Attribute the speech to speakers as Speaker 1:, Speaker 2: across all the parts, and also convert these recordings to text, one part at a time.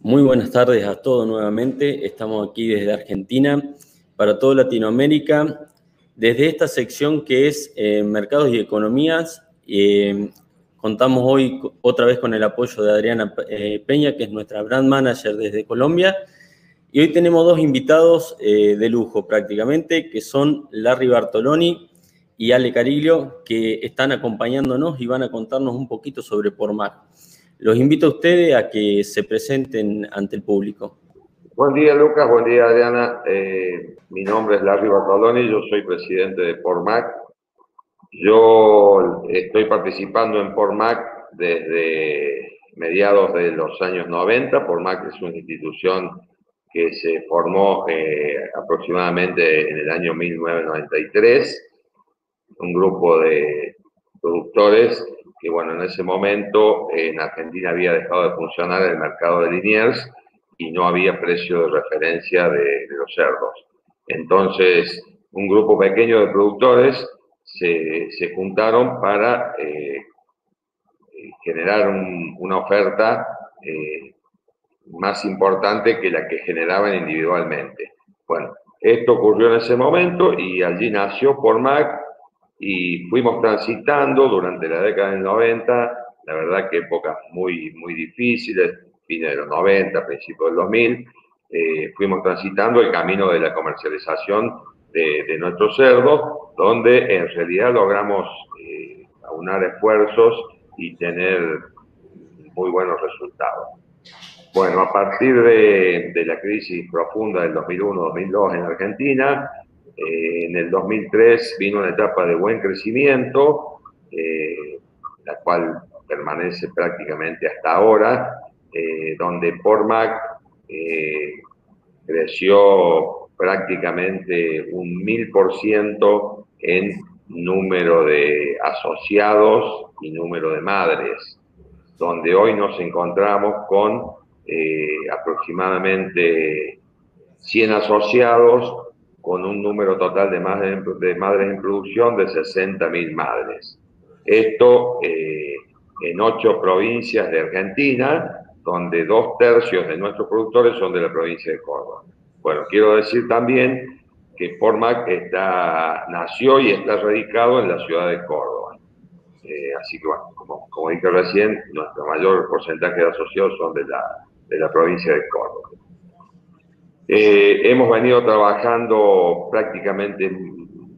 Speaker 1: Muy buenas tardes a todos nuevamente. Estamos aquí desde Argentina para toda Latinoamérica. Desde esta sección que es eh, Mercados y Economías, eh, contamos hoy otra vez con el apoyo de Adriana eh, Peña, que es nuestra brand manager desde Colombia. Y hoy tenemos dos invitados de lujo prácticamente, que son Larry Bartoloni y Ale Cariglio, que están acompañándonos y van a contarnos un poquito sobre Pormac. Los invito a ustedes a que se presenten ante el público.
Speaker 2: Buen día, Lucas. Buen día, Adriana. Eh, mi nombre es Larry Bartoloni, yo soy presidente de Pormac. Yo estoy participando en Pormac desde mediados de los años 90. Pormac es una institución que se formó eh, aproximadamente en el año 1993. Un grupo de productores que bueno, en ese momento en Argentina había dejado de funcionar el mercado de Liniers y no había precio de referencia de, los cerdos. Entonces, un grupo pequeño de productores se, se juntaron para eh, generar una oferta eh, más importante que la que generaban individualmente. Bueno, esto ocurrió en ese momento y allí nació Pormac y fuimos transitando durante la década del 90, la verdad que épocas muy, muy difíciles, fines de los 90, principios del 2000, eh, fuimos transitando el camino de la comercialización de, nuestros cerdos, donde en realidad logramos eh, aunar esfuerzos y tener muy buenos resultados. Bueno, a partir de, de la crisis profunda del 2001-2002 en Argentina, eh, en el 2003 vino una etapa de buen crecimiento, eh, la cual permanece prácticamente hasta ahora, eh, donde Pormac creció prácticamente un mil por ciento en número de asociados y número de madres, donde hoy nos encontramos con aproximadamente 100 asociados con un número total de madres, de madres en producción de 60.000 madres. Esto eh, en ocho provincias de Argentina, donde dos tercios de nuestros productores son de la provincia de Córdoba. Bueno, quiero decir también que Pormac está, nació y está radicado en la ciudad de Córdoba. Eh, así que, bueno, como, como, dije recién, nuestro mayor porcentaje de asociados son de la, de la provincia de Córdoba. Eh, hemos venido trabajando prácticamente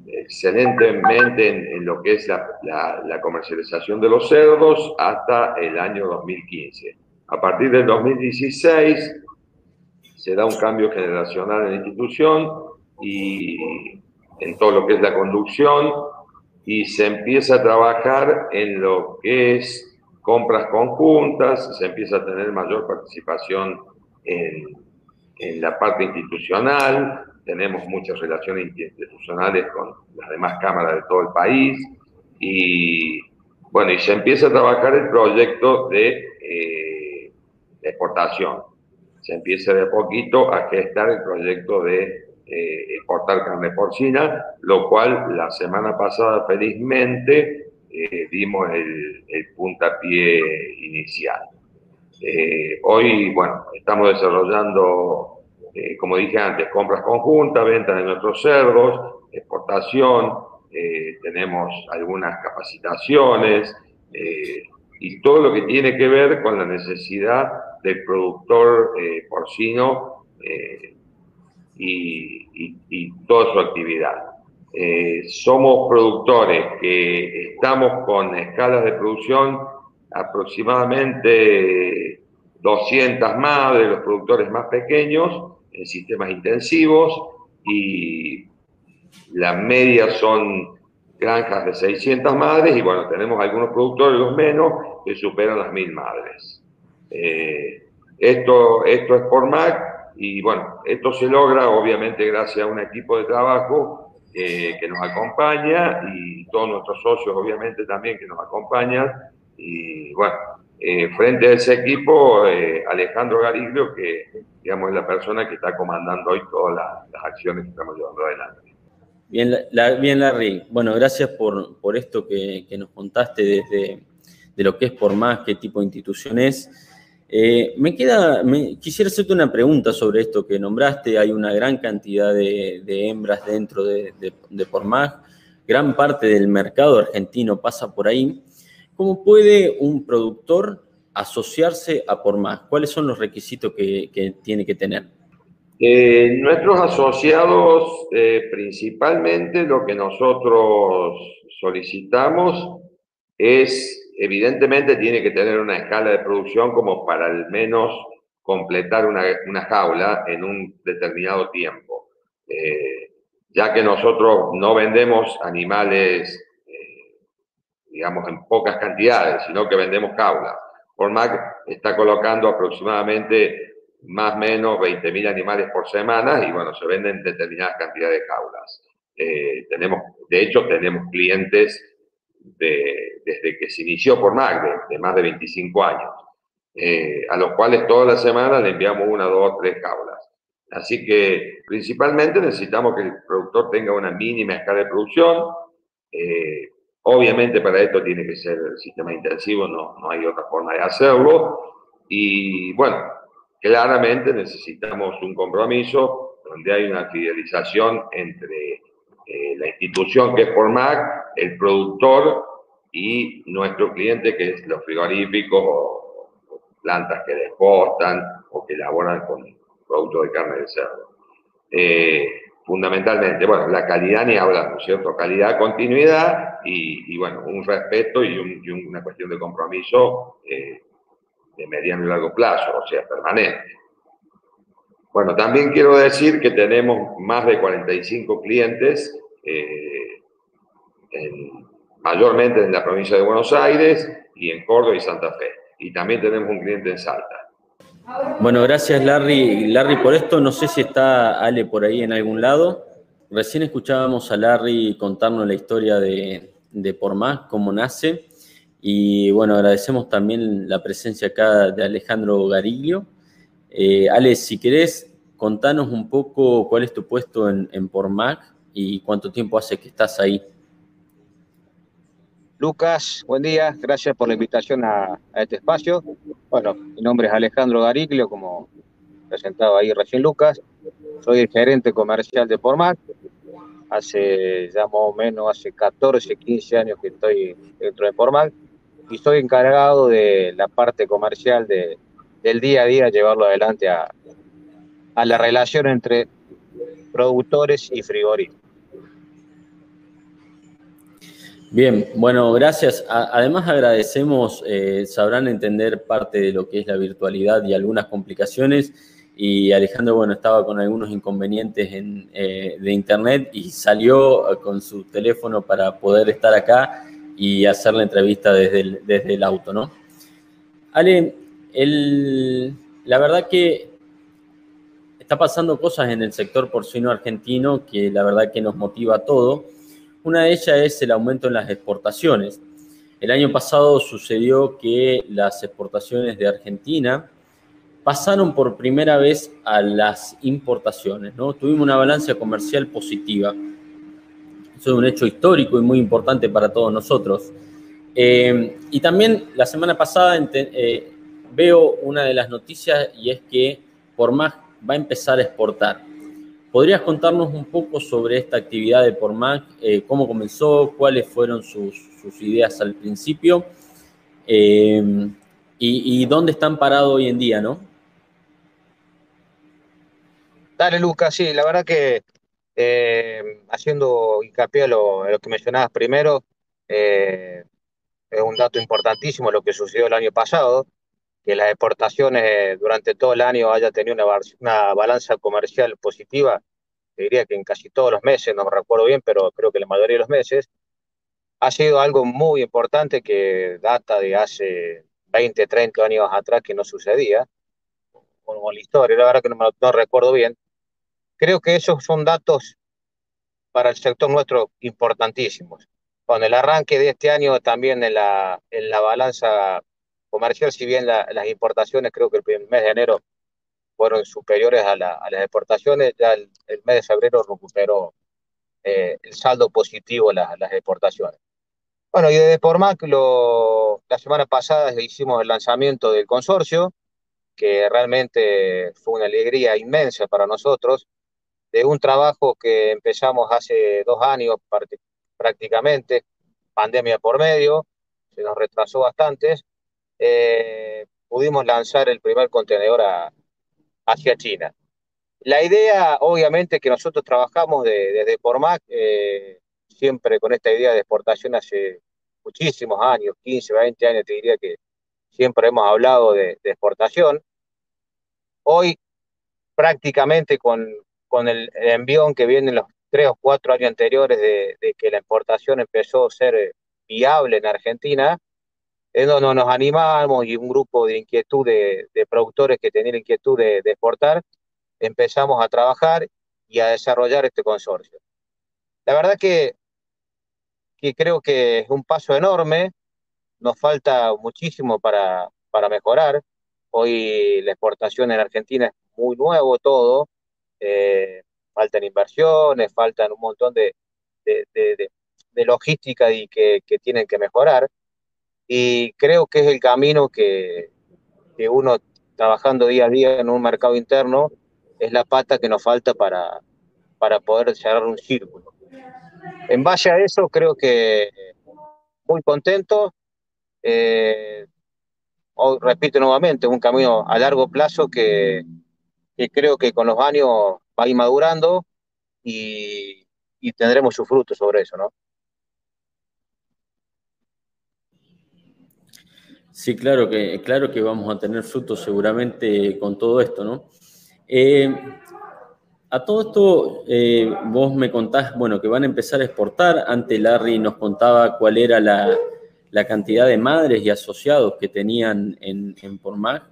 Speaker 2: excelentemente en, lo que es la, comercialización de los cerdos hasta el año 2015. A partir del 2016 se da un cambio generacional en la institución y en todo lo que es la conducción y se empieza a trabajar en lo que es compras conjuntas, se empieza a tener mayor participación en en la parte institucional, tenemos muchas relaciones institucionales con las demás cámaras de todo el país y bueno, y se empieza a trabajar el proyecto de eh, exportación. Se empieza de poquito a gestar el proyecto de eh, exportar carne porcina, lo cual la semana pasada felizmente eh, dimos el, el puntapié inicial. Eh, hoy, bueno, estamos desarrollando, eh, como dije antes, compras conjuntas, ventas de nuestros cerdos, exportación, eh, tenemos algunas capacitaciones y todo lo que tiene que ver con la necesidad del productor porcino y, toda su actividad. somos productores que estamos con escalas de producción aproximadamente 200 más de los productores más pequeños en sistemas intensivos y la media son granjas de 600 madres y bueno, tenemos algunos productores, los menos, que superan las 1000 madres. Eh, esto, esto es por MAC y bueno, esto se logra obviamente gracias a un equipo de trabajo eh, que nos acompaña y todos nuestros socios obviamente también que nos acompañan y bueno, eh, frente a ese equipo, eh, Alejandro Gariglio, que digamos es la persona que está comandando hoy todas las, acciones que estamos llevando adelante.
Speaker 1: Bien, la, bien Larry. Bueno, gracias por, por esto que, que, nos contaste desde de lo que es por más, qué tipo de institución es. Eh, me queda, quisiera hacerte una pregunta sobre esto que nombraste. Hay una gran cantidad de, hembras dentro de, de, de. Gran parte del mercado argentino pasa por ahí. ¿Cómo puede un productor asociarse a Pormag? ¿Cuáles son los requisitos que, tiene que tener?
Speaker 2: Eh, nuestros asociados, eh, principalmente lo que nosotros solicitamos es evidentemente tiene que tener una escala de producción como para al menos completar una, jaula en un determinado tiempo. Eh, ya que nosotros no vendemos animales, digamos, en pocas cantidades, sino que vendemos jaulas. Pormac está colocando aproximadamente más o menos 20.000 animales por semana y bueno, se venden determinadas cantidades de jaulas. Eh, tenemos, de hecho, tenemos clientes desde que se inició por MAC, de, más de 25 años, eh, a los cuales todas las semanas le enviamos una, dos, tres jaulas. Así que principalmente necesitamos que el productor tenga una mínima escala de producción. Eh, obviamente para esto tiene que ser el sistema intensivo, no, no hay otra forma de hacerlo. Y bueno, claramente necesitamos un compromiso donde hay una fidelización entre eh, la institución que es Formac, el productor y nuestro cliente que es los frigoríficos o, plantas que despostan o que elaboran con productos de carne de cerdo. Eh, fundamentalmente, bueno, la calidad ni hablamos, ¿cierto? Calidad, continuidad y, bueno, un respeto y, una cuestión de compromiso eh, de mediano y largo plazo, o sea, permanente. Bueno, también quiero decir que tenemos más de 45 clientes, eh, mayormente en la provincia de Buenos Aires y en Córdoba y Santa Fe. Y también tenemos un cliente en Salta.
Speaker 1: Bueno, gracias Larry. Larry, por esto no sé si está Ale por ahí en algún lado. Recién escuchábamos a Larry contarnos la historia de, de Por Más, cómo nace. Y bueno, agradecemos también la presencia acá de Alejandro Gariglio. Eh, Ale, si querés, contanos un poco cuál es tu puesto en, en Pormac y cuánto tiempo hace que estás ahí.
Speaker 3: Lucas, buen día, gracias por la invitación a, este espacio. Bueno, mi nombre es Alejandro Gariglio, como presentado ahí recién Lucas. Soy el gerente comercial de Pormac. Hace ya más o menos, hace 14, 15 años que estoy dentro de Pormac y estoy encargado de la parte comercial de, del día a día, llevarlo adelante a, a la relación entre productores y frigoríficos.
Speaker 1: Bien, bueno, gracias. además agradecemos, eh, sabrán entender parte de lo que es la virtualidad y algunas complicaciones. Y Alejandro, bueno, estaba con algunos inconvenientes eh, de internet y salió con su teléfono para poder estar acá y hacer la entrevista desde el, desde el auto, ¿no? Ale, la verdad que está pasando cosas en el sector porcino argentino que la verdad que nos motiva a todo una de ellas es el aumento en las exportaciones. El año pasado sucedió que las exportaciones de Argentina pasaron por primera vez a las importaciones, ¿no? Tuvimos una balanza comercial positiva. Eso es un hecho histórico y muy importante para todos nosotros. Eh, y también la semana pasada eh, veo una de las noticias y es que por más va a empezar a exportar. ¿Podrías contarnos un poco sobre esta actividad de Pormac? Eh, ¿Cómo comenzó? ¿Cuáles fueron sus, ideas al principio? Eh, y, dónde están parados hoy en día, no?
Speaker 3: Dale, Lucas, sí, la verdad que eh, haciendo hincapié a lo, lo, que mencionabas primero, es un dato importantísimo lo que sucedió el año pasado, que las exportaciones durante todo el año haya tenido una, una balanza comercial positiva, diría que en casi todos los meses, no me recuerdo bien, pero creo que la mayoría de los meses, ha sido algo muy importante que data de hace 20, 30 años atrás que no sucedía, como la historia, la verdad que no, me, no recuerdo bien. Creo que esos son datos para el sector nuestro importantísimos. Con el arranque de este año también en la, en la balanza comercial, si bien las importaciones creo que el mes de enero fueron superiores a, las exportaciones, ya el, mes de febrero recuperó eh, el saldo positivo las, las exportaciones. Bueno, y desde Pormac, lo, la semana pasada hicimos el lanzamiento del consorcio, que realmente fue una alegría inmensa para nosotros, de un trabajo que empezamos hace dos años prácticamente, pandemia por medio, se nos retrasó bastante, eh, pudimos lanzar el primer contenedor hacia China. La idea, obviamente, que nosotros trabajamos desde Pormac, eh, siempre con esta idea de exportación hace muchísimos años, 15, 20 años, te diría que siempre hemos hablado de, exportación. Hoy, prácticamente con, con el, envión que viene en los tres o cuatro años anteriores de, que la exportación empezó a ser viable en Argentina, es donde nos animamos y un grupo de inquietud de, productores que tenían inquietud de, exportar, empezamos a trabajar y a desarrollar este consorcio. La verdad que, que creo que es un paso enorme, nos falta muchísimo para, para mejorar. Hoy la exportación en Argentina es muy nuevo todo, eh, faltan inversiones, faltan un montón de, de, de, logística y que, que, tienen que mejorar. Y creo que es el camino que, que uno trabajando día a día en un mercado interno es la pata que nos falta para, para poder cerrar un círculo. En base a eso, creo que muy contento. Eh, repito nuevamente, un camino a largo plazo que, creo que con los años va a ir madurando y, y tendremos su fruto sobre eso, ¿no?
Speaker 1: Sí, claro que, claro que vamos a tener frutos seguramente con todo esto, ¿no? Eh, a todo esto, eh, vos me contás, bueno, que van a empezar a exportar. Antes Larry nos contaba cuál era la, cantidad de madres y asociados que tenían en, en Pormag.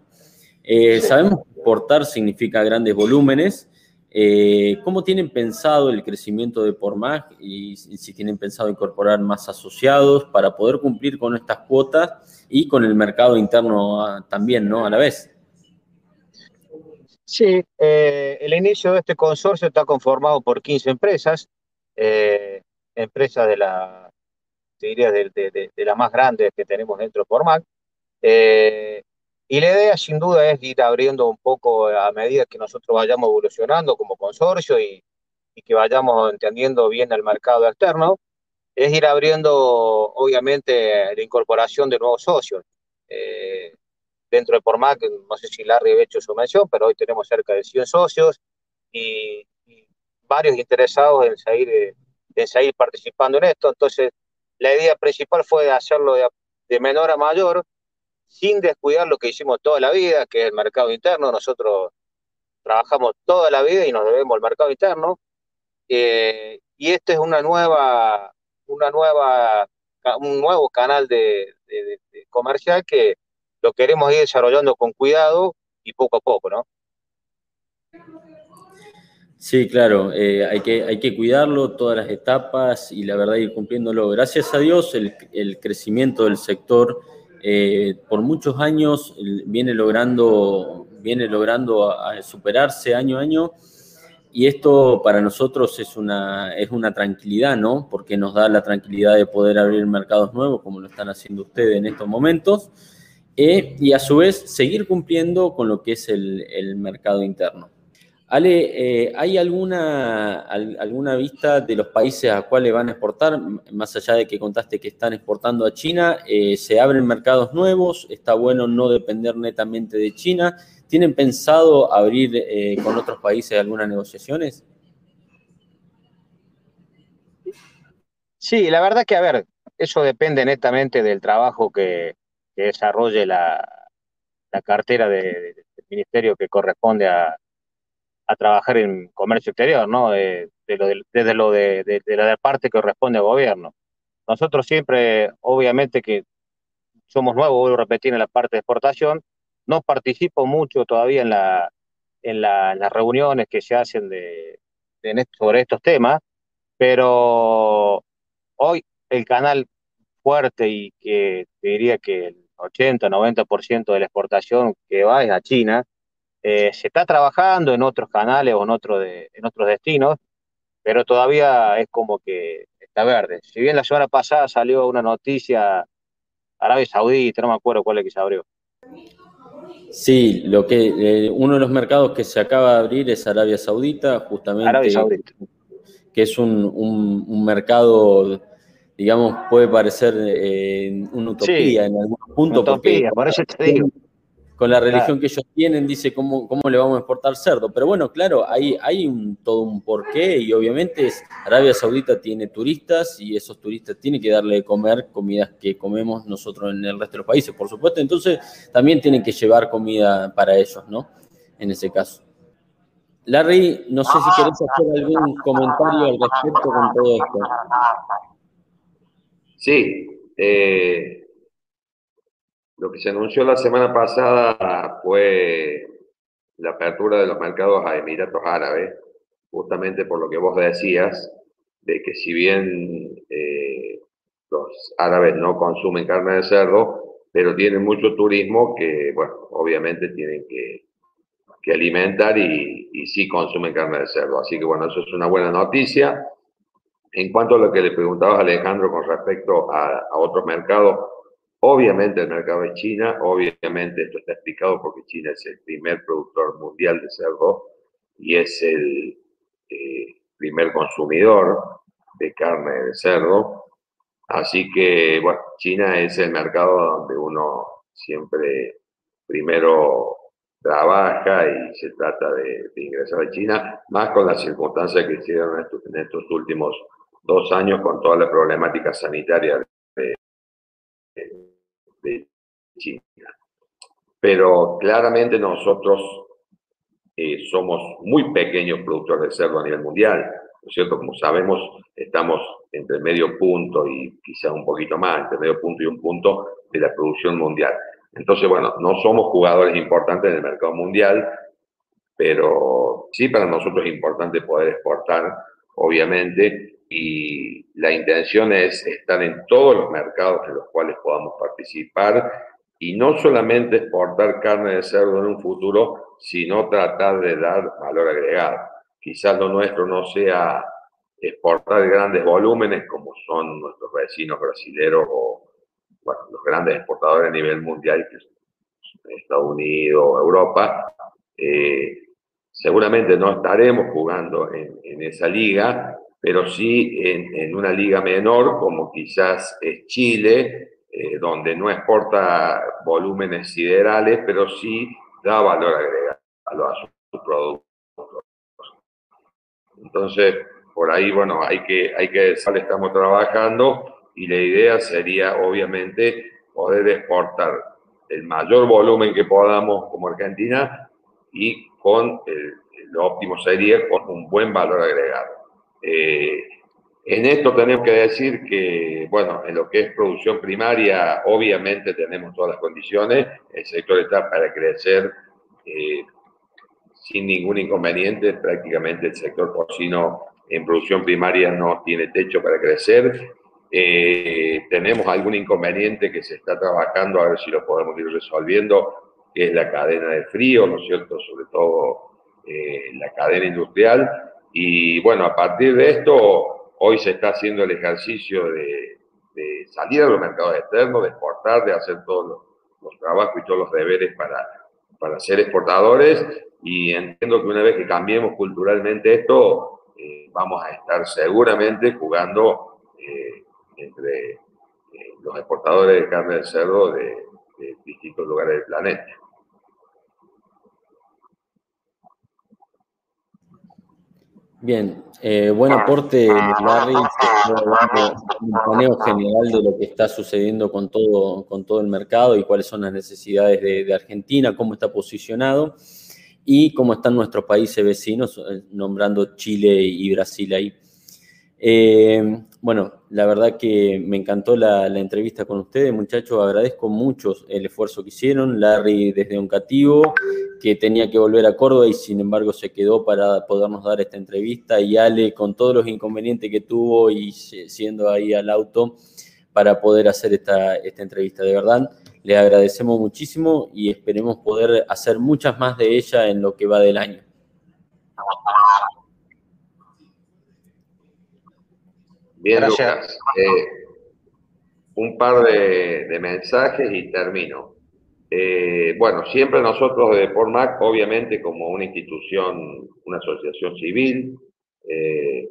Speaker 1: Eh, sabemos que exportar significa grandes volúmenes. Eh, ¿Cómo tienen pensado el crecimiento de Pormag y si tienen pensado incorporar más asociados para poder cumplir con estas cuotas y con el mercado interno ah, también, ¿no? A la vez.
Speaker 3: Sí, eh, el inicio de este consorcio está conformado por 15 empresas, eh, empresas de la, diría, de, de, las más grandes que tenemos dentro de Formac. Eh, y la idea, sin duda, es ir abriendo un poco a medida que nosotros vayamos evolucionando como consorcio y, y que vayamos entendiendo bien el mercado externo, es ir abriendo, obviamente, la incorporación de nuevos socios. Eh, dentro de Pormac, no sé si Larry ha hecho su mención, pero hoy tenemos cerca de 100 socios y, varios interesados en seguir, en seguir participando en esto. Entonces, la idea principal fue hacerlo de, menor a mayor, sin descuidar lo que hicimos toda la vida, que es el mercado interno. Nosotros trabajamos toda la vida y nos debemos al mercado interno. Eh, y este es una nueva, una nueva, un nuevo canal de comercial que, lo queremos ir desarrollando con cuidado y poco a poco, ¿no?
Speaker 1: Sí, claro, eh, hay, que, hay que cuidarlo todas las etapas y la verdad ir cumpliéndolo. Gracias a Dios el, crecimiento del sector eh, por muchos años viene logrando, viene logrando superarse año a año y esto para nosotros es una, es una tranquilidad, ¿no? Porque nos da la tranquilidad de poder abrir mercados nuevos como lo están haciendo ustedes en estos momentos eh, y a su vez seguir cumpliendo con lo que es el, mercado interno. Ale, eh, ¿hay alguna, alguna vista de los países a cuáles van a exportar? Más allá de que contaste que están exportando a China, eh, ¿se abren mercados nuevos? ¿Está bueno no depender netamente de China? ¿Tienen pensado abrir con otros países algunas negociaciones?
Speaker 3: Sí, la verdad que, a ver, eso depende netamente del trabajo que, que desarrolle la, cartera del ministerio que corresponde a, trabajar en comercio exterior, ¿no? De, lo desde lo de, la parte que corresponde al gobierno. Nosotros siempre, obviamente que somos nuevos, vuelvo a repetir, en la parte de exportación, no participo mucho todavía en, la, en, las reuniones que se hacen de, sobre estos temas, pero hoy el canal fuerte y que diría que el 80-90% de la exportación que va es a China. Eh, se está trabajando en otros canales o en, otro de, en otros destinos, pero todavía es como que está verde. Si bien la semana pasada salió una noticia, Arabia Saudita, no me acuerdo cuál es que se abrió.
Speaker 1: Sí, lo que eh, uno de los mercados que se acaba de abrir es Arabia Saudita, justamente.
Speaker 3: Arabia Saudita.
Speaker 1: Que es un, mercado, digamos, puede parecer eh, una utopía en algún punto.
Speaker 3: Utopía, por eso te digo
Speaker 1: con la religión que ellos tienen, dice cómo, cómo le vamos a exportar cerdo. Pero bueno, claro, hay, hay un, todo un porqué y obviamente es, Arabia Saudita tiene turistas y esos turistas tienen que darle de comer comidas que comemos nosotros en el resto de los países, por supuesto. Entonces también tienen que llevar comida para ellos, ¿no? En ese caso. Larry, no sé si querés hacer algún comentario al respecto con todo esto.
Speaker 2: Sí, eh, lo que se anunció la semana pasada fue la apertura de los mercados a Emiratos Árabes, justamente por lo que vos decías, de que si bien eh, los árabes no consumen carne de cerdo, pero tienen mucho turismo que, bueno, obviamente tienen que, alimentar y, y, sí consumen carne de cerdo. Así que, bueno, eso es una buena noticia. En cuanto a lo que le preguntabas, Alejandro, con respecto a, a otros mercados, Obviamente el mercado es China, obviamente esto está explicado porque China es el primer productor mundial de cerdo y es el eh, primer consumidor de carne de cerdo. Así que, bueno, China es el mercado donde uno siempre primero trabaja y se trata de, ingresar a China, más con las circunstancias que hicieron en estos últimos dos años con toda la problemática sanitaria de China. Pero claramente nosotros eh, somos muy pequeños productores de cerdo a nivel mundial, ¿no es cierto? Como sabemos, estamos entre medio punto y quizá un poquito más, entre medio punto y un punto de la producción mundial. Entonces, bueno, no somos jugadores importantes en el mercado mundial, pero sí para nosotros es importante poder exportar, obviamente, y la intención es estar en todos los mercados en los cuales podamos participar y no solamente exportar carne de cerdo en un futuro, sino tratar de dar valor agregado. Quizás lo nuestro no sea exportar grandes volúmenes como son nuestros vecinos brasileños o los grandes exportadores a nivel mundial, que son Estados Unidos, Europa. Eh, seguramente no estaremos jugando en, en esa liga, pero sí en, una liga menor como quizás es Chile, eh, donde no exporta volúmenes siderales, pero sí da valor agregado a sus productos. Entonces, por ahí, bueno, hay que, hay que estamos trabajando y la idea sería, obviamente, poder exportar el mayor volumen que podamos como Argentina y con lo óptimo sería con un buen valor agregado. Eh, en esto tenemos que decir que, bueno, en lo que es producción primaria, obviamente tenemos todas las condiciones, el sector está para crecer eh, sin ningún inconveniente, prácticamente el sector porcino en producción primaria no tiene techo para crecer. Eh, tenemos algún inconveniente que se está trabajando, a ver si lo podemos ir resolviendo, que es la cadena de frío, ¿no es cierto? Sobre todo la cadena industrial y bueno, a partir de esto, hoy se está haciendo el ejercicio de, salir a los mercados externos, de exportar, de hacer todos los, trabajos y todos los deberes para, para ser exportadores. Y entiendo que una vez que cambiemos culturalmente esto, eh, vamos a estar seguramente jugando eh, entre eh, los exportadores de carne de cerdo de distintos lugares del planeta.
Speaker 1: Bien, eh, buen aporte, Larry, un paneo general de lo que está sucediendo con todo, con todo el mercado y cuáles son las necesidades de, Argentina, cómo está posicionado y cómo están nuestros países vecinos, eh, nombrando Chile y Brasil ahí. Eh, bueno, la verdad que me encantó la, entrevista con ustedes, muchachos. Agradezco mucho el esfuerzo que hicieron. Larry desde Oncativo, que tenía que volver a Córdoba y sin embargo se quedó para podernos dar esta entrevista. Y Ale, con todos los inconvenientes que tuvo y siendo ahí al auto para poder hacer esta, esta entrevista. De verdad, le agradecemos muchísimo y esperemos poder hacer muchas más de ella en lo que va del año.
Speaker 2: Bien, Lucas. Eh, un par de, mensajes y termino. Eh, bueno, siempre nosotros de PORMAC, obviamente como una institución, una asociación civil, eh,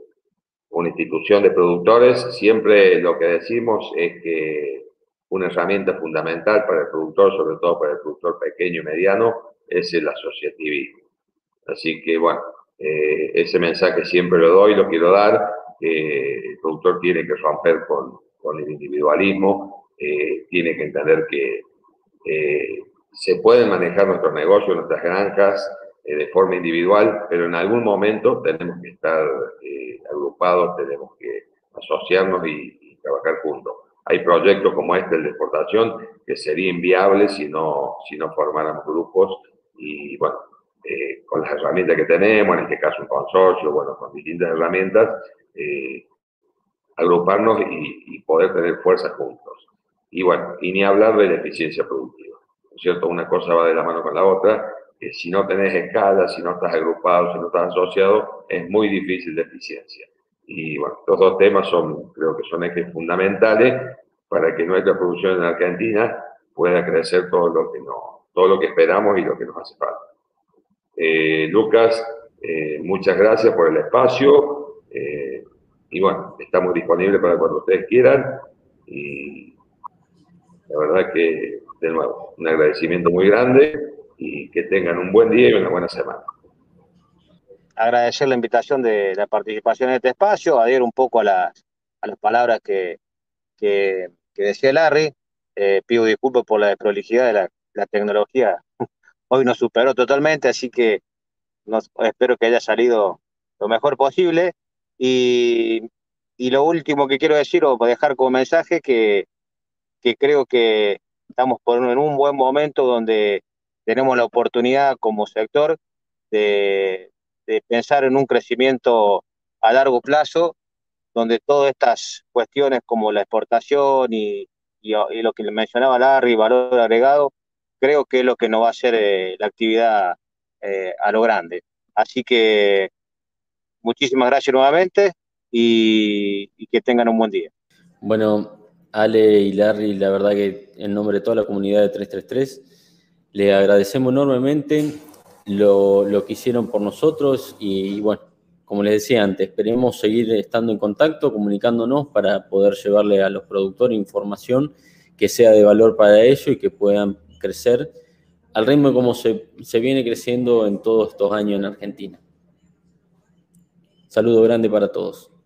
Speaker 2: una institución de productores, siempre lo que decimos es que una herramienta fundamental para el productor, sobre todo para el productor pequeño y mediano, es el asociativismo. Así que, bueno, eh, ese mensaje siempre lo doy, lo quiero dar, el productor tiene que romper con, con el individualismo, eh, tiene que entender que eh, se pueden manejar nuestros negocios, nuestras granjas de forma individual, pero en algún momento tenemos que estar agrupados, tenemos que asociarnos y, y trabajar juntos. Hay proyectos como este, el de exportación, que sería inviable si no, si no formáramos grupos y, bueno, eh, con las herramientas que tenemos, en este caso un consorcio, bueno, con distintas herramientas, eh, agruparnos y, poder tener fuerzas juntos. Y bueno, y ni hablar de la eficiencia productiva, ¿no es cierto? Una cosa va de la mano con la otra, que si no tenés escala, si no estás agrupado, si no estás asociado, es muy difícil de eficiencia. Y bueno, estos dos temas son, creo que son ejes fundamentales para que nuestra producción en Argentina pueda crecer todo lo que, no, todo lo que esperamos y lo que nos hace falta. Eh, Lucas, eh, muchas gracias por el espacio. Eh, y bueno, estamos disponibles para cuando ustedes quieran. Y la verdad que, de nuevo, un agradecimiento muy grande y que tengan un buen día y una buena semana.
Speaker 3: Agradecer la invitación de la participación en este espacio, adhiero un poco a las, a las palabras que, que, decía Larry. pido disculpas por la desprolijidad de la, la tecnología hoy nos superó totalmente, así que espero que haya salido lo mejor posible. Y, lo último que quiero decir o dejar como mensaje que, que creo que estamos por en un buen momento donde tenemos la oportunidad como sector de, pensar en un crecimiento a largo plazo, donde todas estas cuestiones como la exportación y, lo que mencionaba Larry, valor agregado, creo que es lo que nos va a hacer eh, la actividad eh, a lo grande. Así que muchísimas gracias nuevamente y, que tengan un buen día.
Speaker 1: Bueno, Ale y Larry, la verdad que en nombre de toda la comunidad de 333, le agradecemos enormemente lo, que hicieron por nosotros y, bueno, como les decía antes, esperemos seguir estando en contacto, comunicándonos para poder llevarle a los productores información que sea de valor para ellos y que puedan crecer al ritmo como se, se viene creciendo en todos estos años en Argentina. Saludo grande para todos.